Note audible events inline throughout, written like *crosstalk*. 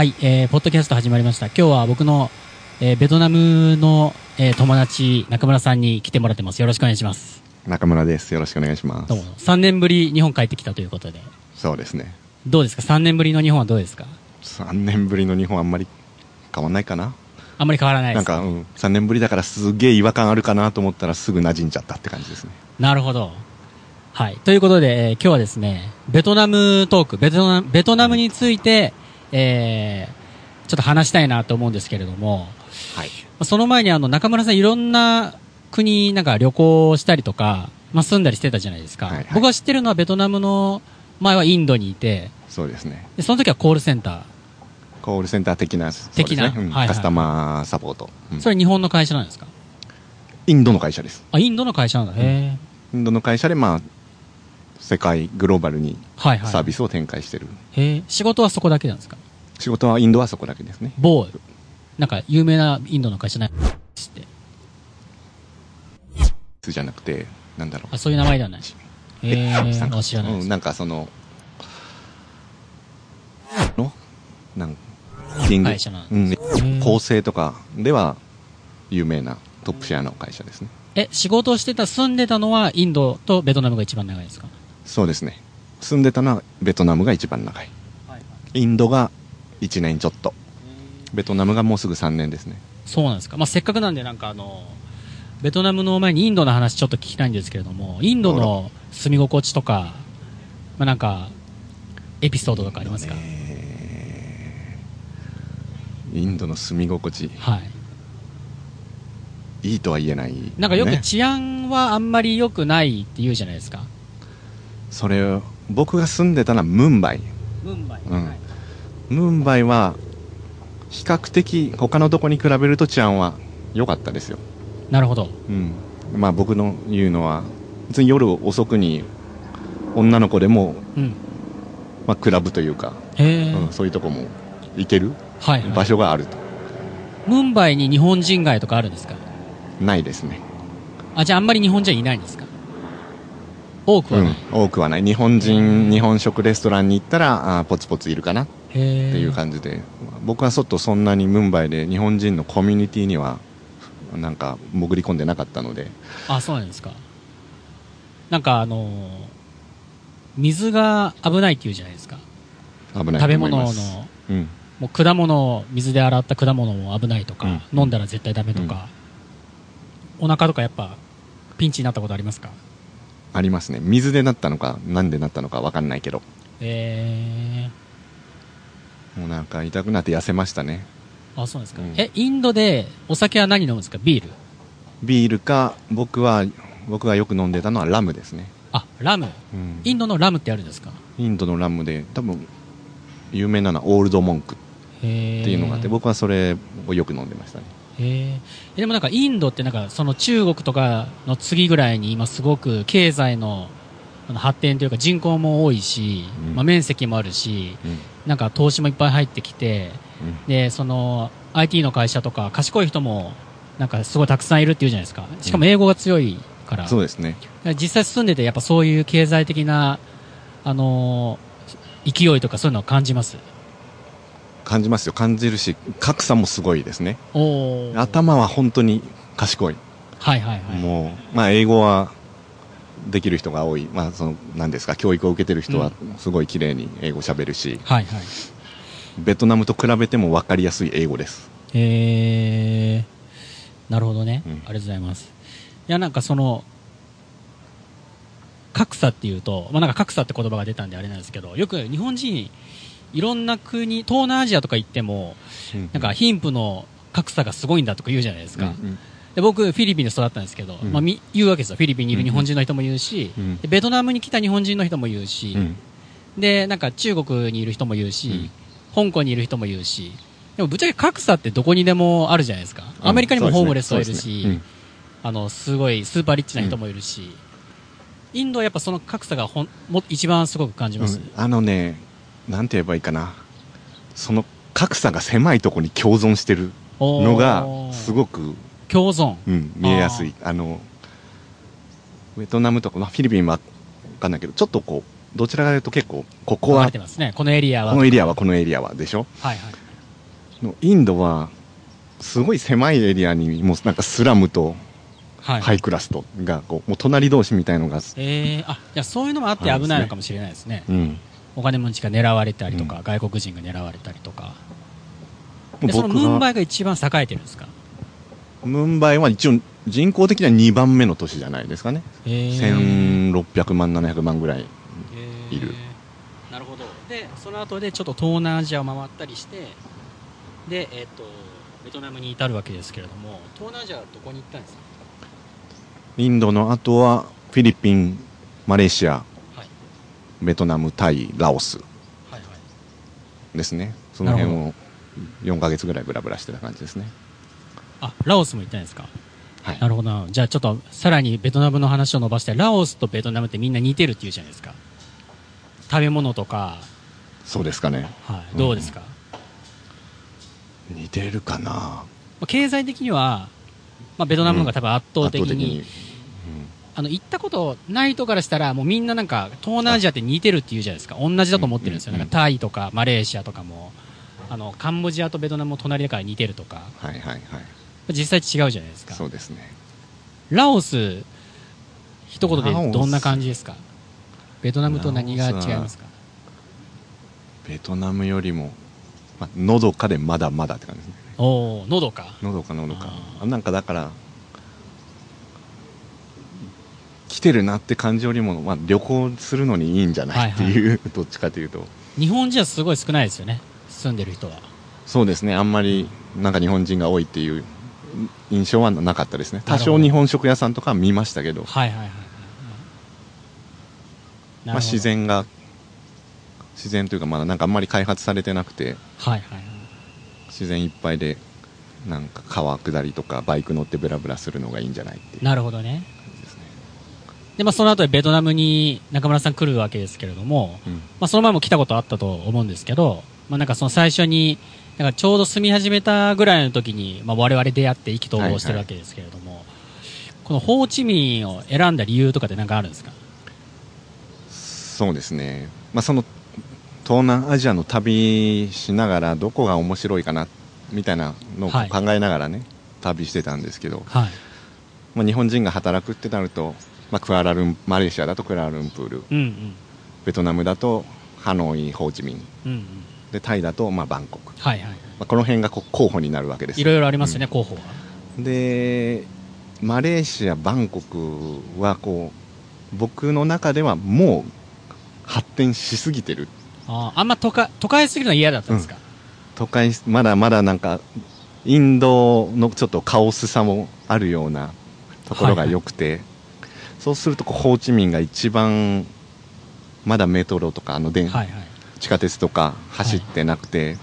はい、えー、ポッドキャスト始まりました。今日は僕の、えー、ベトナムの、えー、友達、中村さんに来てもらってます。よろしくお願いします。中村です。よろしくお願いしますどう。も。3年ぶり日本帰ってきたということで。そうですね。どうですか ?3 年ぶりの日本はどうですか？3年ぶりの日本あんまり変わんないかな。あんまり変わらないですなんか、うん、3年ぶりだからすげえ違和感あるかなと思ったらすぐ馴染んじゃったって感じですね。なるほど。はい。ということで、えー今日はですね、ベトナムトーク、ベトナム、ベトナムについて、えー、ちょっと話したいなと思うんですけれども、はい。まあその前にあの、中村さんいろんな国、なんか旅行したりとか、まあ、住んだりしてたじゃないですか。はいはい僕が知ってるのはベトナムの前はインドにいて、そうですね。でその時はコールセンタコールセンター的な、的な？ねうんはいはいカスタマーサポート、うんー。それ日本の会社なんですか？インドの会社です。あ、インドの会社なんだ。へインドの会社で、まあ、世界、グローバルに。サービスを展開してる。へー仕事はそこだけなんですか？仕事はインドはそこだけですね。某、なんか有名なインドの会社ない？って。じゃなくて、なんだろう。あ、そういう名前ではない。えー、あ知らないです。うん、なんかその、の？なんキング、会社なんうん、ー構成とかでは有名なトップシェアの会社ですね。え、仕事をしてた、住んでたのはインドとベトナムが一番長いですか？そうですね。住んでたのはベトナムが一番長い。はい。インドが1年ちょっと。ベトナムがもうすぐ3年ですね。そうなんですか。まあ、せっかくなんで、なんかあの、ベトナムの前にインドの話ちょっと聞きたいんですけれども、インドの住み心地とか、まあ、なんか、エピソードとかありますか、インドの住み心地、はい。いいとは言えない、なんかよくね治安はあんまり良くないって言うじゃないですか。それを、僕が住んでたのはムンバイ。ムンバイ。うんムンバイは、比較的他のとこに比べると治安は良かったですよ。なるほど。うん。まあ僕の言うのは、別に夜遅くに女の子でも、うん。まあクラブというか、うん、そういうとこも行けるはい、はい。場所があると。ムンバイに日本人街とかあるんですか？ないですね。あ、じゃああんまり日本人いないんですか？多くうはない。ん。多くはない。日本人、日本食レストランに行ったら、あーポツポツいるかなっ。ていう感じで、僕はちょっとそんなにムンバイで日本人のコミュニティには、なんか潜り込んでなかったので、あ、そうなんですか。なんかあのー水が危ないって言うじゃないですか。危ないと食べ。物の、うん。もう果物を水で洗った果物も危ないとか、うん飲んだら絶対ダメとか、お腹とかやっぱピンチになったことありますか？ありますね。水でなったのか、なんでなったのかわかんないけど、えもうなんか痛くなって痩せましたね。ー、あ、そうなんですか。うんえ、インドでお酒は何飲むんですか？ビールビールか、僕は、僕がよく飲んでたのはラムですね。あ、ラム。うんインドのラムってあるんですか？インドのラムで、多分、有名なのはオールドモンクっへていうのがあって、僕はそれをよく飲んでましたね。えでもなんかインドってなんかその中国とかの次ぐらいに今すごく経済の発展というか人口も多いし、うん。まあ、面積もあるしうん。なんか投資もいっぱい入ってきてうん。でその IT の会社とか賢い人もなんかすごいたくさんいるっていうじゃないですか。しかも英語が強いから,、そうですね。実際住んでてやっぱそういう経済的なあのー勢いとかそういうのを感じます？感じますよ。感じるし、格差もすごいですね。頭は本当に賢い。はいはいはいもう、まあ、英語はできる人が多い。まあ、その、なんですか、教育を受けてる人はすごい綺麗に英語喋るし、はいはいベトナムと比べても分かりやすい英語です。へえなるほどね、うんありがとうございますいやなんかその格差っていうと、まあ、なんか格差って言葉が出たんであれなんですけどよく日本人いろんな国東南アジアとか行ってもなんか貧富の格差がすごいんだとか言うじゃないですか、うんうん。で僕フィリピンで育ったんですけど、うん。まあ、み言うわけですよフィリピンにいる日本人の人も言うし、うん。でベトナムに来た日本人の人も言うし、うん。でなんか中国にいる人も言うし、香港にいる人も言うしでもぶっちゃけ格差ってどこにでもあるじゃないですか。アメリカにもホームレスはいるし、すね。あのすごいスーパーリッチな人もいるし、インドはやっぱその格差がほんも一番すごく感じます、うん。あのね、なんて言えばいいかな。その格差が狭いところに共存してるのがすごく、共存うん、見えやすい。あの、ベトナムとか、まあ、フィリピンはわかんないけど、ちょっとこう、どちらかというと結構、ここはねこのエリアはこのエリアはこのエリアはでしょ？はいはいのインドはすごい狭いエリアにもうなんかスラムとはい。ハイクラスとがこうもう隣同士みたいのが、えー、あ、じゃあそういうのもあって危ないのかもしれないですね。うん、お金持ちが狙われたりとか、うん。外国人が狙われたりとか。で、そのムンバイが一番栄えてるんですか？ムンバイは一応人口的には2番目の都市じゃないですかね、えー。1600万700万ぐらいえーいるなるほど。でその後でちょっと東南アジアを回ったりしてでえっ、とベトナムに至るわけですけれども東南アジアはどこに行ったんですか？インドの後はフィリピンマレーシア。はいベトナムタイラオスはいはい。ですね。その辺なを4ヶ月ぐらいブラブラしてた感じですね。あラオスも行ったんですか？はい。なるほど。なじゃあちょっとさらにベトナムの話を伸ばしてラオスとベトナムってみんな似てるっていうじゃないですか。食べ物とか、そうですかね。はい、どうですか、似てるかな。まあ経済的には、まあ、ベトナムの方が多分圧倒的に,、圧あの行ったことない人からしたらもうみんななんか東南アジアって似てるっていうじゃないですか。同じだと思ってるんですよ、うんなんかタイとかマレーシアとかもあのカンボジアとベトナムも隣だから似てるとかはいはいはい。実際違うじゃないですか。そうですね。ラオス一言でどんな感じですか？ベトナムと何が違いますか？ベトナムよりも、まあのどかでまだまだって感じですね。おおのどか。のどかのどか。なんかだから来てるなって感じよりも、まあ、旅行するのにいいんじゃないっていう、*laughs* どっちかというと。日本人はすごい少ないですよね住んでる人は。そうですね。あんまりなんか日本人が多いっていう印象はなかったですね。多少日本食屋さんとかは見ましたけど、はいはいはいはい。まあ、自然が自然というかまだなんかあんまり開発されてなくて。はいはいはい。自然いっぱいでなんか川下りとかバイク乗ってブラブラするのがいいんじゃないっていう。なるほどね、でまあその後でベトナムに中村さん来るわけですけれども、うん。まあ、その前も来たことあったと思うんですけど、まあ、なんかその最初になんかちょうど住み始めたぐらいの時に、まあ、我々出会って意気投合してるわけですけれども、このホーチミンを選んだ理由とかって何かあるんですか？そうですね、まあ、その東南アジアの旅しながらどこが面白いかなみたいなのを考はい。えながらね、旅してたんですけど、はい。まあ、日本人が働くってなると、まあ、クアラルンマレーシアだとクアラルンプール。うんうん。ベトナムだとハノイホーチミン。うんうん。でタイだとまあバンコク、まはいはい。あ、この辺がこう候補になるわけですいろいろありますよね、候補は。でマレーシアバンコクはこう僕の中ではもう発展しすぎてる。あーあんま都会都会すぎるのは嫌だったんですか、都会まだまだなんかインドのちょっとカオスさもあるようなところが良くて、そうするとこうホーチミンが一番まだメトロとかあの電、はいはい。地下鉄とか走ってなくて、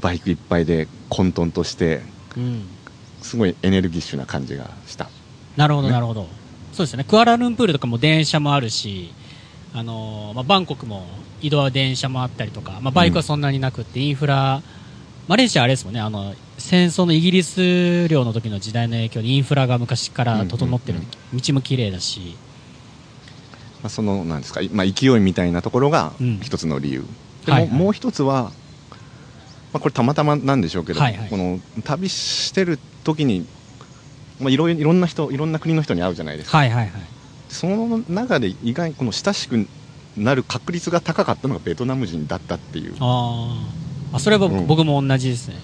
バイクいっぱいで混沌としてうん。すごいエネルギッシュな感じがした。なるほど、ね。なるほど。そうですよね。クアラルンプールとかも電車もあるし、あのーまあ、バンコクも移動は電車もあったりとか、まあ、バイクはそんなになくって、インフラ、マレーシアはあれですもんね、あの、戦争のイギリス領の時の時代の影響でインフラが昔から整ってる、うん道も綺麗だし、まあ、そのなんですか、まあ、勢いみたいなところがうん。一つの理由、でも、はいはい。もう一つは、まあ、これたまたまなんでしょうけど、はいはい。この旅してる時に、まあ、いろいろいろんな人いろんな国の人に会うじゃないですか、はいはいはい。その中で意外にこの親しくなる確率が高かったのがベトナム人だったっていう。あー。あ、それは僕も同じですね。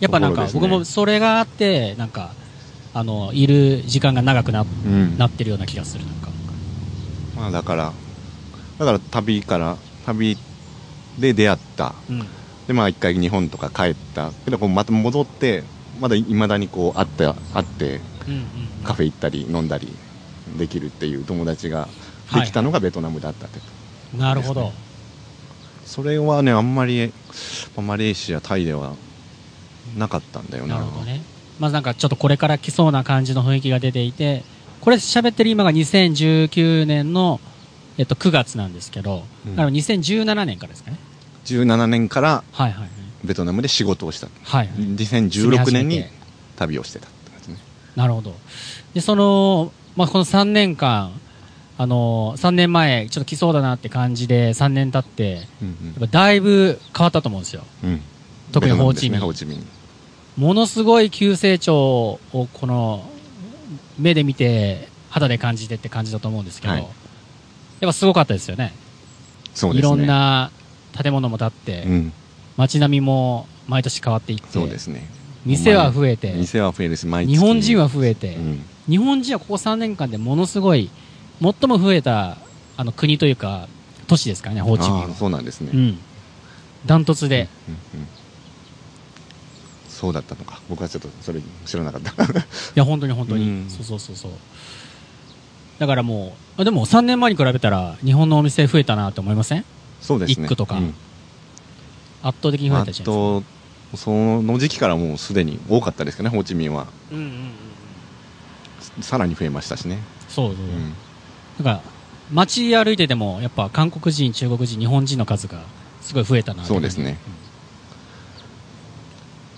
やっぱなんか、ね僕もそれがあって、なんか、あの、いる時間が長くなうんなってるような気がする、なんか。まあ、だからだから旅から旅で出会ったうん。でまあ一回日本とか帰ったけどこうまた戻ってまだいまだにこう会って会ってうんうん。カフェ行ったり飲んだりできるっていう友達ができたのがベトナムだったって、なるほど。それはねあんまりまあマレーシアタイではなかったんだよななるほどね。まずなんかちょっとこれから来そうな感じの雰囲気が出ていて、これ喋ってる今が2019年の、えっと、9月なんですけど、うんだから2017年からですかね。17年からはいはいはい。ベトナムで仕事をしたはいはい。2016年に旅をしてたって感じねなるほど。で、その、まあ、この3年間、あの、3年前、ちょっと来そうだなって感じで、3年経って、やうんっぱだいぶ変わったと思うんですよ。うんうん特にホーチミンものすごい急成長をこの目で見て肌で感じてって感じだと思うんですけど、はいやっぱすごかったですよねそうですね。いろんな建物も建って、うん。街並みも毎年変わっていってそうですね。店は増えて店は増えるし、毎月。日本人は増えて、うん。日本人はここ3年間でものすごい最も増えたあの国というか都市ですからねホーチミンそうなんですね。うんダントツで、うんうんそうだったのか。僕はちょっとそれ知らなかった。*laughs* いや本当に本当に、うんそうそうそうそうだからもうあでも3年前に比べたら日本のお店増えたなと思いません？そうですね。一区とかうん圧倒的に増えあたじゃないですかと、その時期からもうすでに多かったですかね、ホーチミンは。うんうんうんさらに増えましたしね。そうそう、うん。だから街歩いててもやっぱ韓国人中国人日本人の数がすごい増えたなとそうですね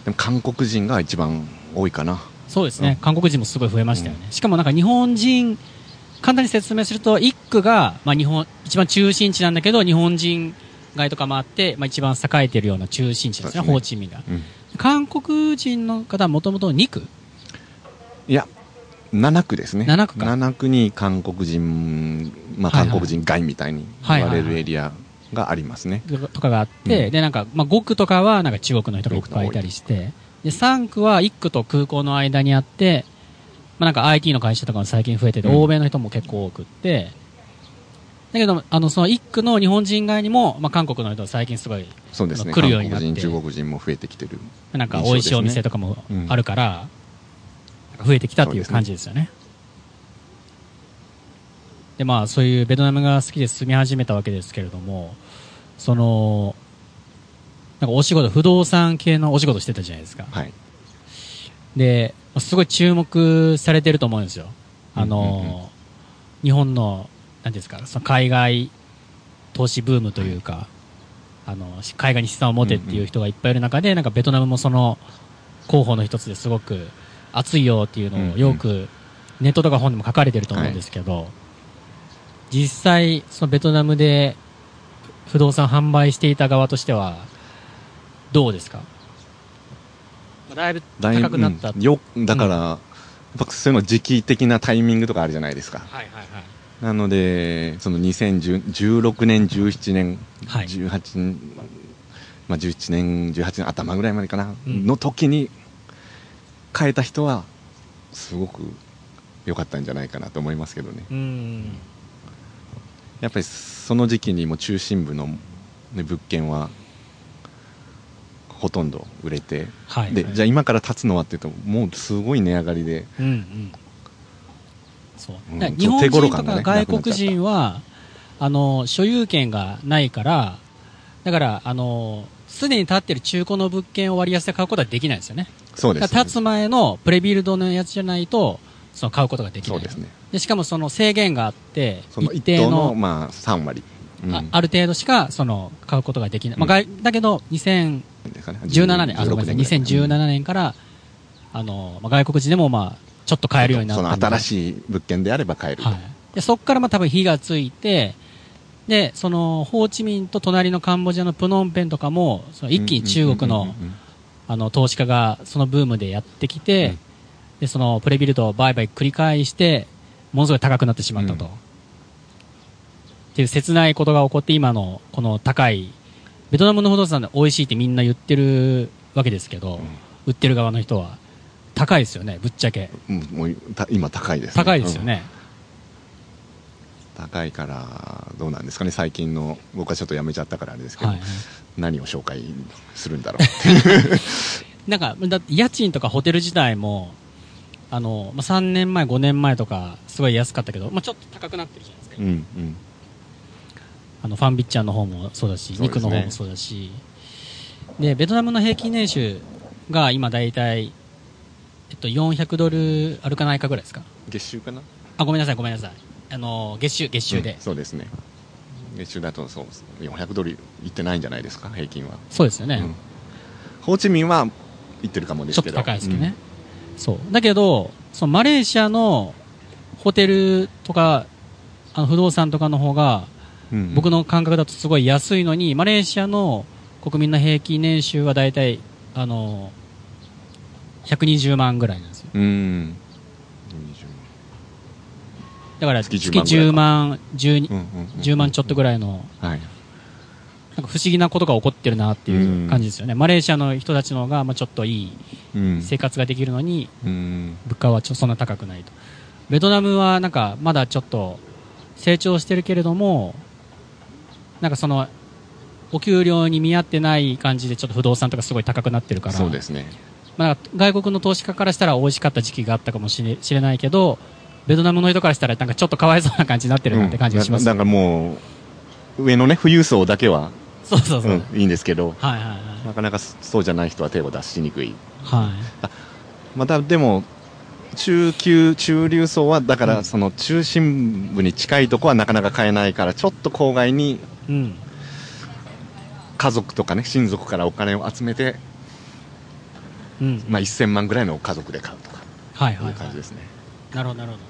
でも韓国人が一番多いかな。そうですね、うん。韓国人もすごい増えましたよね、しかもなんか日本人、簡単に説明すると、一区が、まあ、日本一番中心地なんだけど、日本人街とかもあって、まあ、一番栄えてるような中心地ですね、すね。ホーチミンが。うん。韓国人の方はもともと2区？いや、7区ですね。7区か。7区に韓国人、まあ韓国人街みたいに言われるエリアがありますね。とかがあって、うんで、なんか、まあ、5区とかはなんか中国の人がいっぱいいたりして、で、3区は1区と空港の間にあって、まあ、なんか IT の会社とかも最近増えてて、うん欧米の人も結構多くって、だけど、あの、その1区の日本人街にも、まあ、韓国の人が最近すごい、そうですね。来るようになって韓国人、中国人も増えてきてる。なんか美味しいお店とかもあるから、なんか増えてきたっていう感じですよね。で、まあ、そういうベトナムが好きで住み始めたわけですけれども、その、なんかお仕事、不動産系のお仕事してたじゃないですか。はい。で、まあすごい注目されてると思うんですよ。あの、うんうんうん日本の、なんですか、その海外投資ブームというか、あの、海外に資産を持てっていう人がいっぱいいる中で、なんかベトナムもその候補の一つですごく熱いよっていうのをよくネットとか本でも書かれてると思うんですけど、実際、そのベトナムで不動産販売していた側としては、どうですか？だいぶだいぶ高くなった。うんよ、だから、やっぱそういうの時期的なタイミングとかあるじゃないですか。はいはいはい。なので、その2016年、17年、はい18年、まあ、17年、18年頭ぐらいまでかな、うんの時に変えた人は、すごく良かったんじゃないかなと思いますけどね。うん。やっぱりその時期にも中心部の、ね、物件は、ほとんど売れて、はい。で、じゃあ今から建つのはっていうと、もうすごい値上がりで、うんうん。そう。うん日本人とか外国人は、あの、所有権がないから、だから、あの、すでに建ってる中古の物件を割安で買うことはできないんですよね。そうです、だから建つ前のプレビルドのやつじゃないと、その買うことができない。そうですね。でしかもその制限があって、その一定の、の、まあ、3割。うんあある程度しか、その、買うことができない。まあ、外だけど、2017ですかね年、あ、ごめんなさい、16 2017年から、あの、まあ、外国人でもまあ、ちょっと買えるようになったその新しい物件であれば買えると。はい。で、そこからまあ多分火がついて、で、その、ホーチミンと隣のカンボジアのプノンペンとかも、その一気に中国のあの、投資家がそのブームでやってきて、うんで、その、プレビルドを売買繰り返して、ものすごい高くなってしまったと。うんっていう切ないことが起こって、今の、この高い、ベトナムの不動産で美味しいってみんな言ってるわけですけど、売ってる側の人は、高いですよね、ぶっちゃけ。うんもうた今高いです、高いですよね。うん高いからどうなんですかね最近の僕はちょっとやめちゃったからあれですけど、はい。何を紹介するんだろうっていう *laughs* なんか、だって家賃とかホテル自体も、あの、まあ、3年前、5年前とか、すごい安かったけど、まあ、ちょっと高くなってるじゃないですか。うんうんあの、ファンビッチャーの方もそうだし、ね肉の方もそうだし。で、ベトナムの平均年収が今だいたい、えっと、400ドルあるかないかぐらいですか月収かな？あ、ごめんなさい、ごめんなさい。あの、月収、月収で。うんそうですね月収だとそう400ドルいってないんじゃないですか平均は、そうですよね。うんホーチミンは行ってるかもでちょっとすけど高いですけどね。そう。だけど、そのマレーシアのホテルとか、あの不動産とかの方が、うんうん。僕の感覚だとすごい安いのに、マレーシアの国民の平均年収は大体、あの、120万ぐらいなんですよ。うんだから月月10 10万、12うんうんうん10万ちょっとぐらいの、はいなんか不思議なことが起こってるなっていう感じですよね。マレーシアの人たちの方が、まあちょっといいうん生活ができるのに、うん物価はちょそんな高くないと。ベトナムはなんかまだちょっと成長してるけれども、なんかその、お給料に見合ってない感じでちょっと不動産とかすごい高くなってるから、そうですねまあ、外国の投資家からしたら美味しかった時期があったかもしれしれないけど、ベトナムの人からしたらなんかちょっとかわいそうな感じになってるなって感じがします。うんだだからもう上のね富裕層だけは、そうそうそう。うんいいんですけどはいはいはい。なかなかそうじゃない人は手を出しにくいはい。またでも中級中流層はだかうんらその中心部に近いとこはなかなか買えないからちょっと郊外にうん。家族とかね親族からお金を集めて、うん。まあ、1000万ぐらいの家族で買うとかはいはいいうはい。感じですね、なるほどなるほど。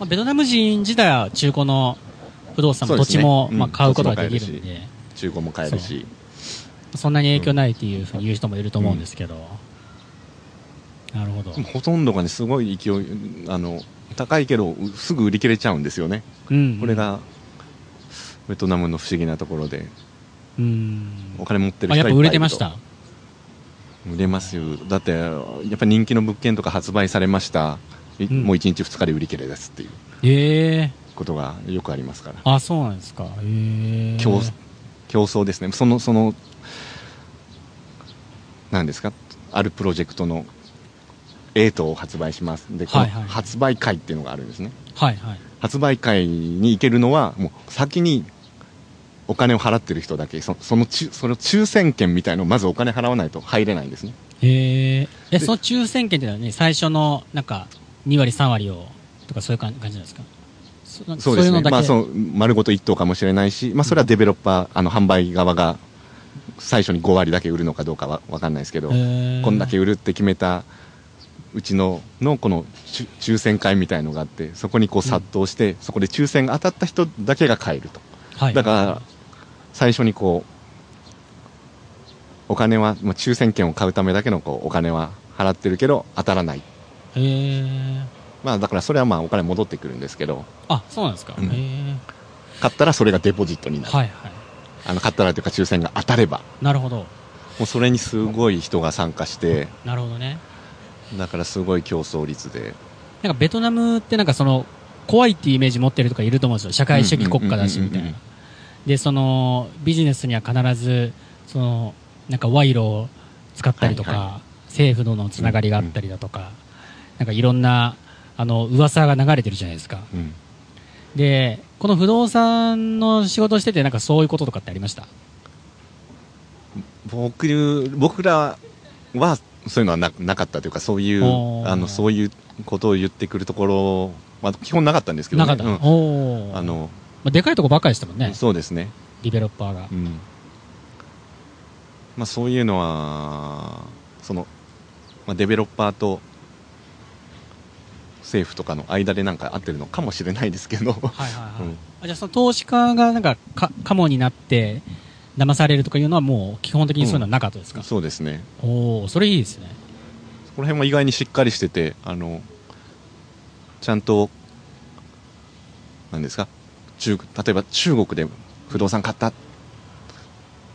まあ、ベトナム人自体は中古の不動産も土地も、うんまあ、買うことができるんで、中古も買えるしそんなに影響ないっていうふうに言う人もいると思うんですけど。なるほど。ほとんどがねすごい勢いあの高いけどすぐ売り切れちゃうんですよねうん。これ。がベトナムの不思議なところでうん。お金持ってるあ、やっぱ人がいっぱいいると売れてました？売れますよだってやっぱ人気の物件とか発売されました、いうんもう1日2日で売り切れですっていうええことがよくありますから。あ、そうなんですか。ええ競競争ですね。そのその何ですか？あるプロジェクトのエイトを発売します。ではいはい。発売会っていうのがあるんですね。はいはい。発売会に行けるのはもう先にお金を払ってる人だけ。そそのちその抽選券みたいのをまずお金払わないと入れないんですね。えええ、その抽選券っていうのはね、最初の、なんか、2割、3割を、とかそういう感感じなんですか？そそうですね。まあ、そう丸ごと1等かもしれないし、まあ、それはデベロッパー、あの販売側が最初に5割だけ売るのかどうかは分かんないですけど、へー。こんだけ売るって決めたうちののこの抽選会みたいのがあってそこにこう殺到して、そこで抽選が当たった人だけが買えると、はい。だから最初にこうお金は、まあ、抽選券を買うためだけのこうお金は払ってるけど当たらない、ええまあ、だからそれはまあお金戻ってくるんですけどあ、そうなんですか。うんえ買ったらそれがデポジットになる、えはいはい。あの買ったらというか抽選が当たればなるほど。もうそれにすごい人が参加してなるほどね。だからすごい競争率でなんかベトナムってなんかその、怖いっていうイメージ持ってるとかいると思うんですよ。社会主義国家だし、みたいな。で、その、ビジネスには必ず、その、なんか賄賂を使ったりとか、はいは政府とのつながりがあったりだとか、なんかいろんな、あの、噂が流れてるじゃないですか。うん。で、この不動産の仕事してて、なんかそういうこととかってありました？僕僕らはそういうのはななかったというかそういうあのそういうことを言ってくるところは基本なかったんですけど、ね、なかった。あのまあ、でかいとこばっかりでしたもんね、そうですね、ディベロッパーが。う。ん。まあ、そういうのはその、まあ、デベロッパーと政府とかの間でなんか合ってるのかもしれないですけど、はいはいはい。うん。あじゃあその投資家がなんかか、カモになって、騙されるとかいうのはもう基本的にそういうのはなかったですか、そうですね。おおそれいいですね。そこら辺も意外にしっかりしててあのちゃんとなんですか？中例えば中国で不動産買った、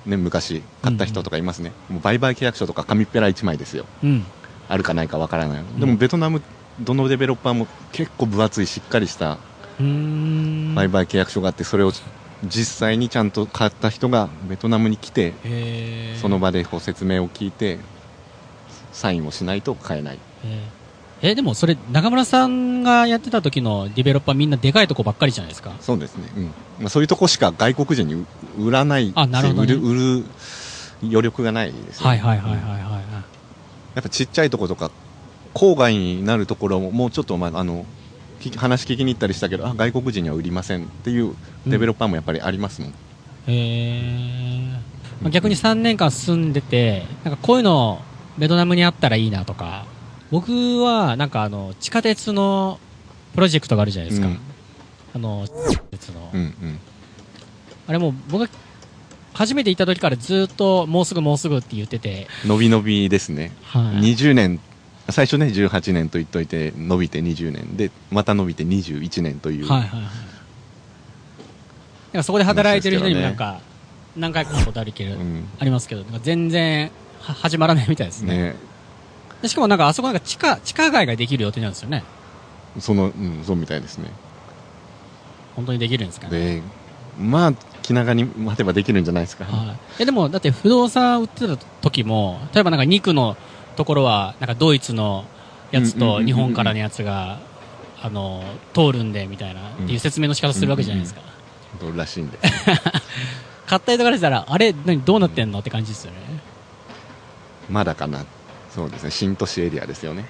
ね、昔買った人とかいますね、もう売買契約書とか紙っぺら1枚ですよ。うん。あるかないかわからない、んでもベトナムどのデベロッパーも結構分厚いしっかりした。売買契約書があってそれを実際にちゃんと買った人がベトナムに来てその場でこう説明を聞いてサインをしないと買えない。へー。えでもそれ、中村さんがやってた時のディベロッパーみんなでかいとこばっかりじゃないですか？そうですね、うん。まあ、そういうとこしか外国人に売売らないあなるほどね。売る売る余力がないですよね。はいはいはいはいはいはい。やっぱちっちゃいとことか郊外になるところももうちょっと、まあ、あの話聞きに行ったりしたけどあ外国人には売りませんっていうデベロッパーもやっぱりありますもん、へえ。まあ逆に3年間住んでて、なんかこういうのベトナムにあったらいいなとか、僕はなんかあの地下鉄のプロジェクトがあるじゃないですか。うんあの、地下鉄の、うんうんあれもう僕が初めて行った時からずっともうすぐもうすぐって言ってて、伸び伸びですね。はい。20年、最初ね、18年と言っといて、伸びて20年で、また伸びて21年という。はいはいはい。そこで働いてる人にもなん話か、何回かおことあるけど、うんありますけど、全然は始まらないみたいですね。ね。でしかもなんかあそこなんか地下、地下街ができる予定なんですよね。その、うん、そうみたいですね。本当にできるんですかね。で、まあ、気長に待てばできるんじゃないですか。はい。え、でも、だって不動産売ってた時も、例えばなんか肉のところは、なんかドイツのやつうんうんうんうんと日本からのやつが、あの、通るんで、みたいな、っていう説明の仕方するわけじゃないですか。*laughs* どうらしいんで。買った人からしたら、あれ、何、どうなってんの？って感じですよね。まだかな？そうですね。新都市エリアですよね。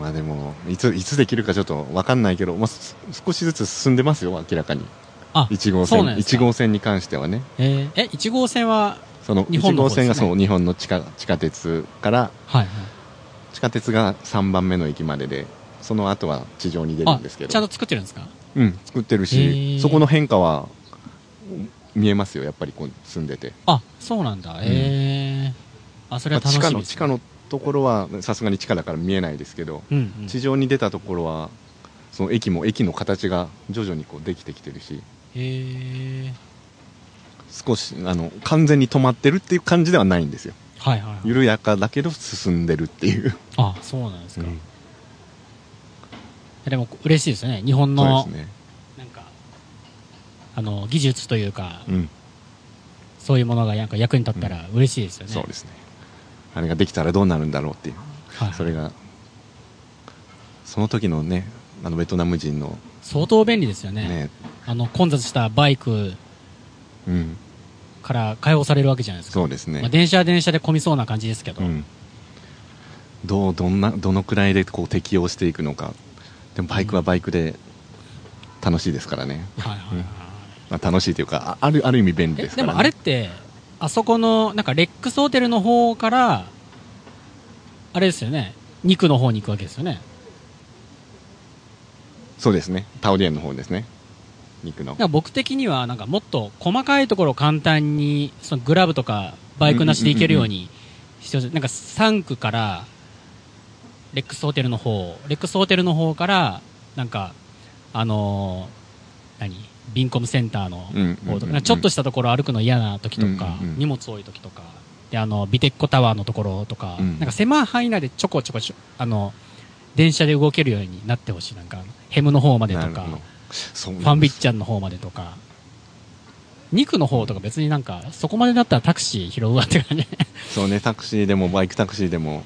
まあでも、いつ、いつできるかちょっとわかんないけど、まあ、す少しずつ進んでますよ、明らかに。あ、1号線、そうなんですか？1号線に関してはね。えーえ、1号線は、その1日本の方号線がそう、日本の地下、地下鉄から、はい、地下鉄が3番目の駅までで、その後は地上に出るあんですけど。ちゃんと作ってるんですか？うん、作ってるへし、ー。そこの変化は、見えますよ、やっぱりこう住んでて。あ、そうなんだ。ええあ、それは楽しみです、地下の、地下のところは、さすがに地下だから見えないですけど、うん、うん。地上に出たところは、その駅も、駅の形が徐々にこうできてきてるし、ええ少し、あの、完全に止まってるっていう感じではないんですよ。はいはいはい。緩やかだけど進んでるっていう。あ、そうなんですか。うんでも嬉しいですよね。日本の、ね。なんか、あの、技術というか、うん、そういうものがなんか役に立ったら嬉しいですよね。そうですね。あれができたらどうなるんだろうっていう。はい、それが、その時のね、あのベトナム人の相当便利ですよね。ね、あの、混雑したバイクうん、から解放されるわけじゃないですか。そうですね。まあ、電車は電車で混みそうな感じですけど。うん、どうどんなどのくらいでこう適応していくのかでもバイクはバイクで楽しいですからね、はいはいはい。まあ、楽しいというかああるある意味便利えですから、ね、でもあれって、あそこの、なんかレックスホテルの方から、あれですよね。肉の方に行くわけですよね。そうですねタオディエンの方ですね肉の。僕的には、なんかもっと細かいところを簡単に、そのグラブとかバイクなしで行けるようにしてほしい。なんか3区から、レックスホテルの方、レックスホテルの方から、なんか、あのー何？ビンコムセンターの方とか、ちょっとしたところ歩くの嫌な時とか、うんうんうん。荷物多い時とか、で、あの、ビテッコタワーのところとか、うん。なんか狭い範囲内でちょこちょこあの、電車で動けるようになってほしい。なんか、ヘムの方までとかファンビッチャンの方までとか、肉の方とか別になんか、そこまでだったらタクシー拾うわって感じ。そうねタクシーでもバイクタクシーでも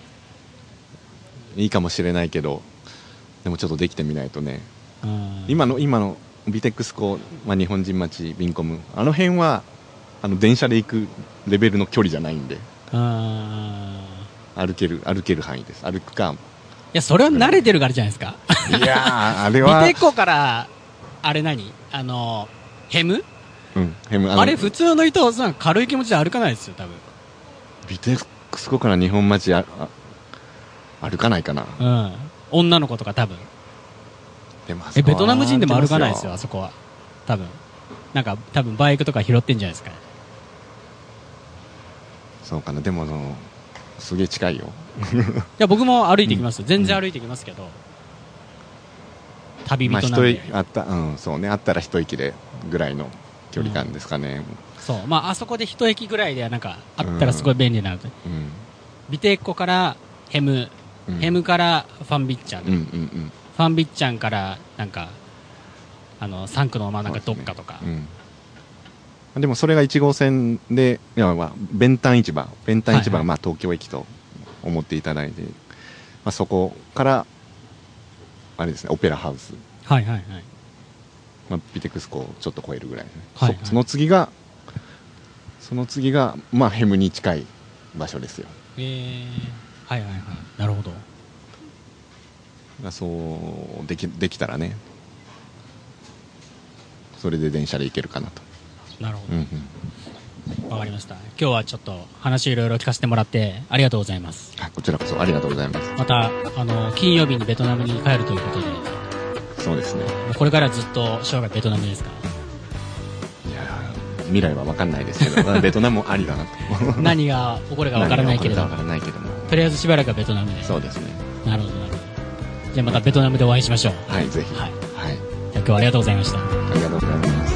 いいかもしれないけどでもちょっとできてみないとね。うん。今の今のビテックスコ、まあ、日本人町ビンコム。あの辺はあの電車で行くレベルの距離じゃないんで。うん。歩ける歩ける範囲です。歩くか。いや、それは慣れてるからじゃないですか。いやーあれビはテコから、あれ何？あの、ヘム？うんヘムあのあれ普通の人、そんな軽い気持ちで歩かないですよ、多分。ビテックスコから日本町ああ歩かないかなうん。女の子とか多分。でもえ、ベトナム人でも歩かないですよ、歩あそこは。多分。なんか、多分バイクとか拾ってんじゃないですか。そうかなでもそのすげえ近いよいや、僕も歩いてきますよ。全然歩いてきますけど。旅まあ一人なんで。息あったうんそうね。あったら一息でぐらいの距離感ですかね。そう。まあ、あそこで一駅ぐらいで、なんか、あったらすごい便利な。ので。うん。ビテッコからヘム、うん。ヘムからファンビッチャン、うんうんうんファンビッチャンから、なんか、あの、3区の真ん中どっかとか。うん。でもそれが1号線で、いやまあ、弁丹市場、弁丹市場はいはいがまあ東京駅と思っていただいて、まあ、そこから、あれですね、オペラハウス、はいはいはい。まあ、ビテクスコをちょっと超えるぐらいですね、はいはいそその次が、その次が、まあ、ヘムに近い場所ですよ。えー、はいはいはい。なるほど。まあそうできできたらね、それで電車で行けるかなと。なるほうんうんど。わ、かりました。今日はちょっと話いろいろ聞かせてもらって、ありがとうございます。あこちらこそ。ありがとうございます。また、あの、金曜日にベトナムに帰るということで、もそうですね。うこれからずっと生涯ベトナムですか？いや未来は分かんないですけど。ベトナムもありだなと。*laughs* 何が起こるかわからないけれど何が起こるからないけども。とりあえずしばらくはベトナムでそうですね。なるほどなるほど。じゃあまたベトナムでお会いしましょう。はいぜひ。はい。はい、じゃあ今日はありがとうございました。ありがとうございます